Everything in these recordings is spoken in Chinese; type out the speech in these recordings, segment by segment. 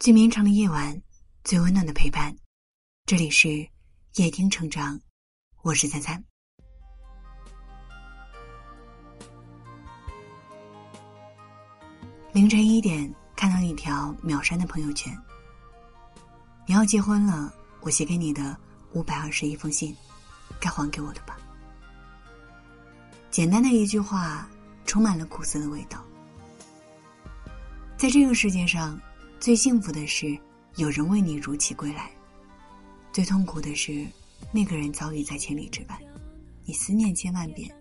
最绵长的夜晚，最温暖的陪伴。这里是夜听成长，我是三三。凌晨一点，看到一条秒删的朋友圈。你要结婚了，我写给你的五百二十一封信，该还给我的吧。简单的一句话，充满了苦涩的味道。在这个世界上。最幸福的是有人为你如期归来，最痛苦的是那个人早已在千里之外，你思念千万遍，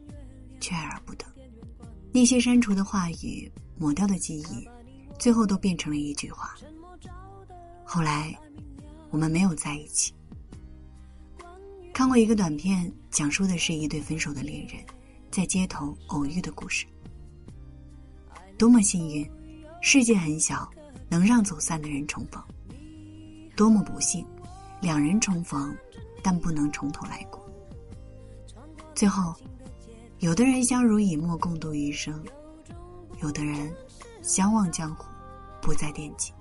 却爱而不得。那些删除的话语、抹掉的记忆，最后都变成了一句话。后来，我们没有在一起。看过一个短片，讲述的是一对分手的恋人在街头偶遇的故事。多么幸运，世界很小。能让走散的人重逢，多么不幸！两人重逢，但不能从头来过。最后，有的人相濡以沫共度余生，有的人相忘江湖，不再惦记。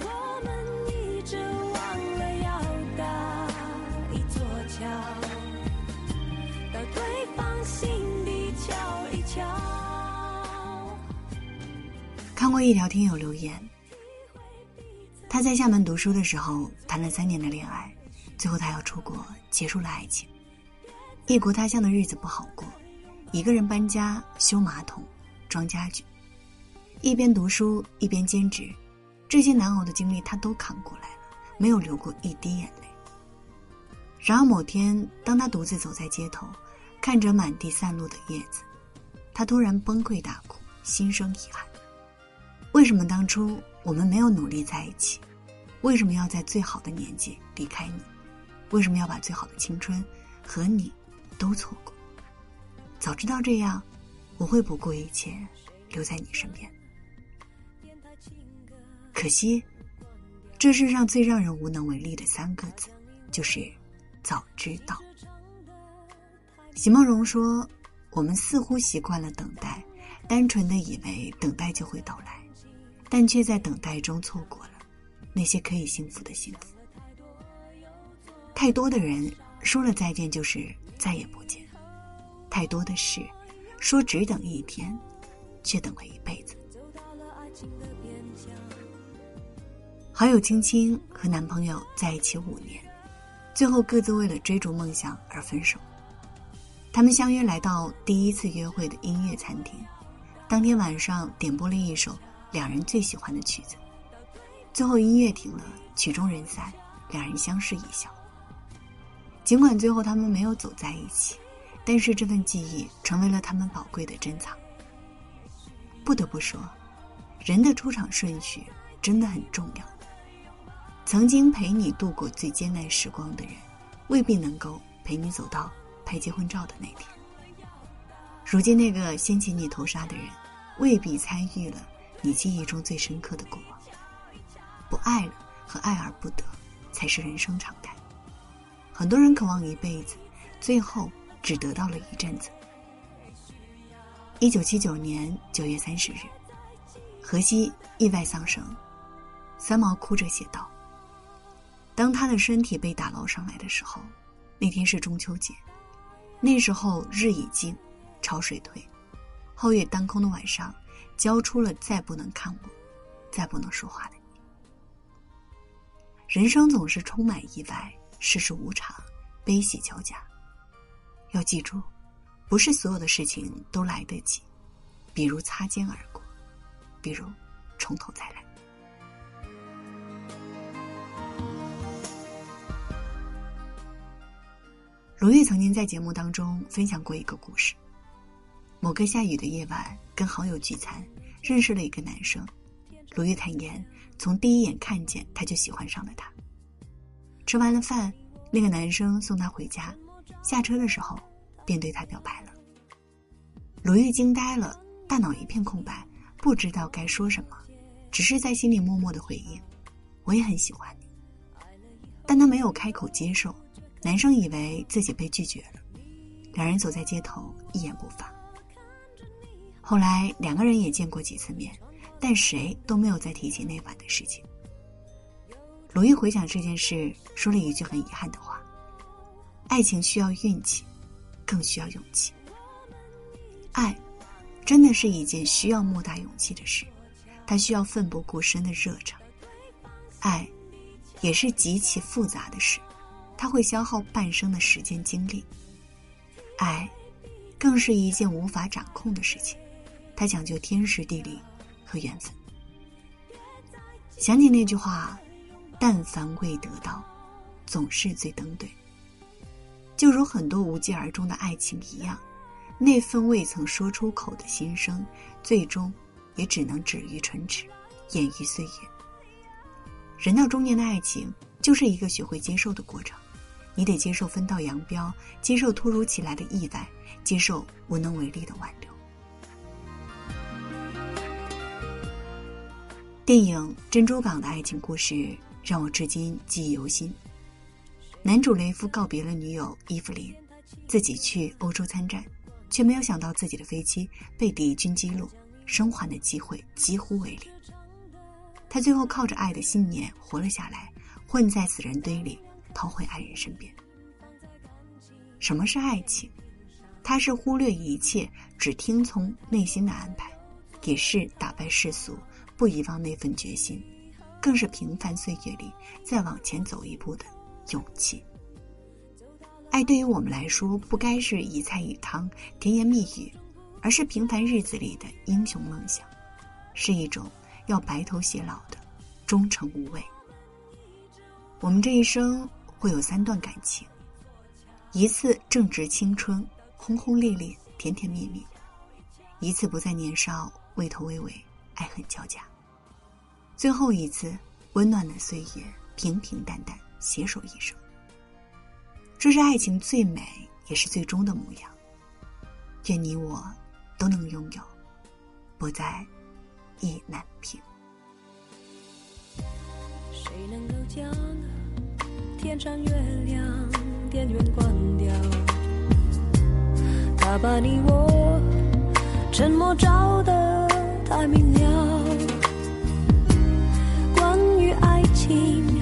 我们一直忘了要搭一座桥，到对方心底瞧一瞧。看过一条听友留言，他在厦门读书的时候谈了三年的恋爱，最后他要出国结束了爱情。异国他乡的日子不好过，一个人搬家、修马桶、装家具，一边读书一边兼职，这些难熬的经历他都扛过来了，没有流过一滴眼泪。然而某天，当他独自走在街头，看着满地散落的叶子，他突然崩溃大哭，心生遗憾。为什么当初我们没有努力在一起？为什么要在最好的年纪离开你？为什么要把最好的青春和你都错过？早知道这样，我会不顾一切留在你身边。可惜，这世上最让人无能为力的三个字，就是早知道。席梦蓉说：“我们似乎习惯了等待，单纯的以为等待就会到来。”但却在等待中错过了那些可以幸福的幸福。太多的人说了再见就是再也不见，太多的事说只等一天，却等了一辈子。好友青青和男朋友在一起五年，最后各自为了追逐梦想而分手。他们相约来到第一次约会的音乐餐厅，当天晚上点播了一首。两人最喜欢的曲子，最后音乐停了，曲终人散，两人相视一笑。尽管最后他们没有走在一起，但是这份记忆成为了他们宝贵的珍藏。不得不说，人的出场顺序真的很重要。曾经陪你度过最艰难时光的人，未必能够陪你走到拍结婚照的那天。如今那个掀起你头纱的人，未必参与了。你记忆中最深刻的过往，不爱了和爱而不得，才是人生常态。很多人渴望一辈子，最后只得到了一阵子。一九七九年九月三十日，荷西意外丧生，三毛哭着写道：“当他的身体被打捞上来的时候，那天是中秋节，那时候日已尽，潮水退，皓月当空的晚上。”交出了再不能看我，再不能说话的你。人生总是充满意外，世事无常，悲喜交加。要记住，不是所有的事情都来得及，比如擦肩而过，比如从头再来。鲁豫曾经在节目当中分享过一个故事。某个下雨的夜晚，跟好友聚餐，认识了一个男生。鲁豫坦言，从第一眼看见他就喜欢上了他。吃完了饭，那个男生送他回家，下车的时候便对他表白了。鲁豫惊呆了，大脑一片空白，不知道该说什么，只是在心里默默的回应：“我也很喜欢你。”但他没有开口接受，男生以为自己被拒绝了。两人走在街头，一言不发。后来两个人也见过几次面，但谁都没有再提起那晚的事情。鲁豫回想这件事，说了一句很遗憾的话：“爱情需要运气，更需要勇气。爱，真的是一件需要莫大勇气的事，它需要奋不顾身的热忱。爱，也是极其复杂的事，它会消耗半生的时间精力。爱，更是一件无法掌控的事情，它讲究天时地利和缘分。想起那句话。”但凡未得到，总是最登对。就如很多无疾而终的爱情一样，那份未曾说出口的心声，最终也只能止于唇齿，掩于岁月。人到中年的爱情，就是一个学会接受的过程。你得接受分道扬镳，接受突如其来的意外，接受无能为力的挽留。电影《珍珠港》的爱情故事。让我至今记忆犹新。男主雷夫告别了女友伊芙琳，自己去欧洲参战，却没有想到自己的飞机被敌军击落，生还的机会几乎为零。他最后靠着爱的信念活了下来，混在死人堆里，逃回爱人身边。什么是爱情？他是忽略一切，只听从内心的安排，也是打败世俗，不遗忘那份决心。更是平凡岁月里再往前走一步的勇气。爱对于我们来说，不该是一菜一汤、甜言蜜语，而是平凡日子里的英雄梦想，是一种要白头偕老的忠诚无畏。我们这一生会有三段感情：一次正值青春，轰轰烈烈、甜甜蜜蜜；一次不再年少，畏头畏尾、爱恨交加。最后一次温暖的岁月，平平淡淡，携手一生。这是爱情最美，也是最终的模样。愿你我都能拥有，不再意难平。谁能够将天上月亮电源关掉？他把你我沉默照得才明了关于爱情。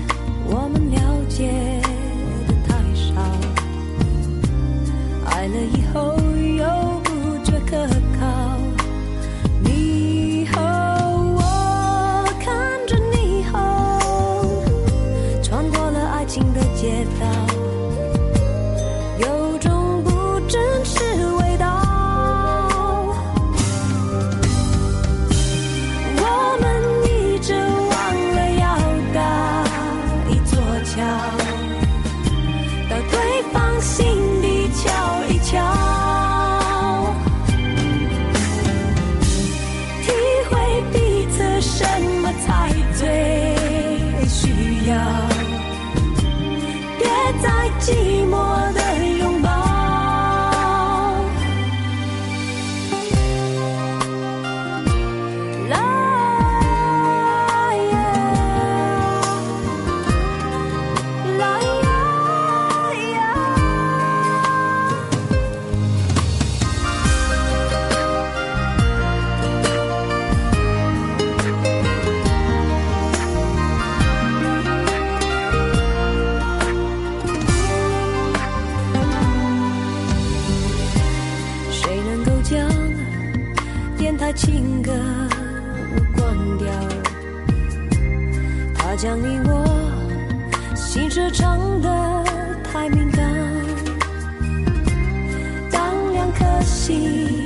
寂寞。情歌关掉，它将你我心事唱得太敏感，当两颗心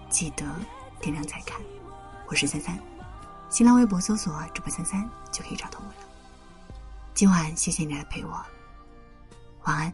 记得点亮再看。我是三三，新浪微博搜索“主播三三”就可以找到我了。今晚谢谢你来陪我，晚安。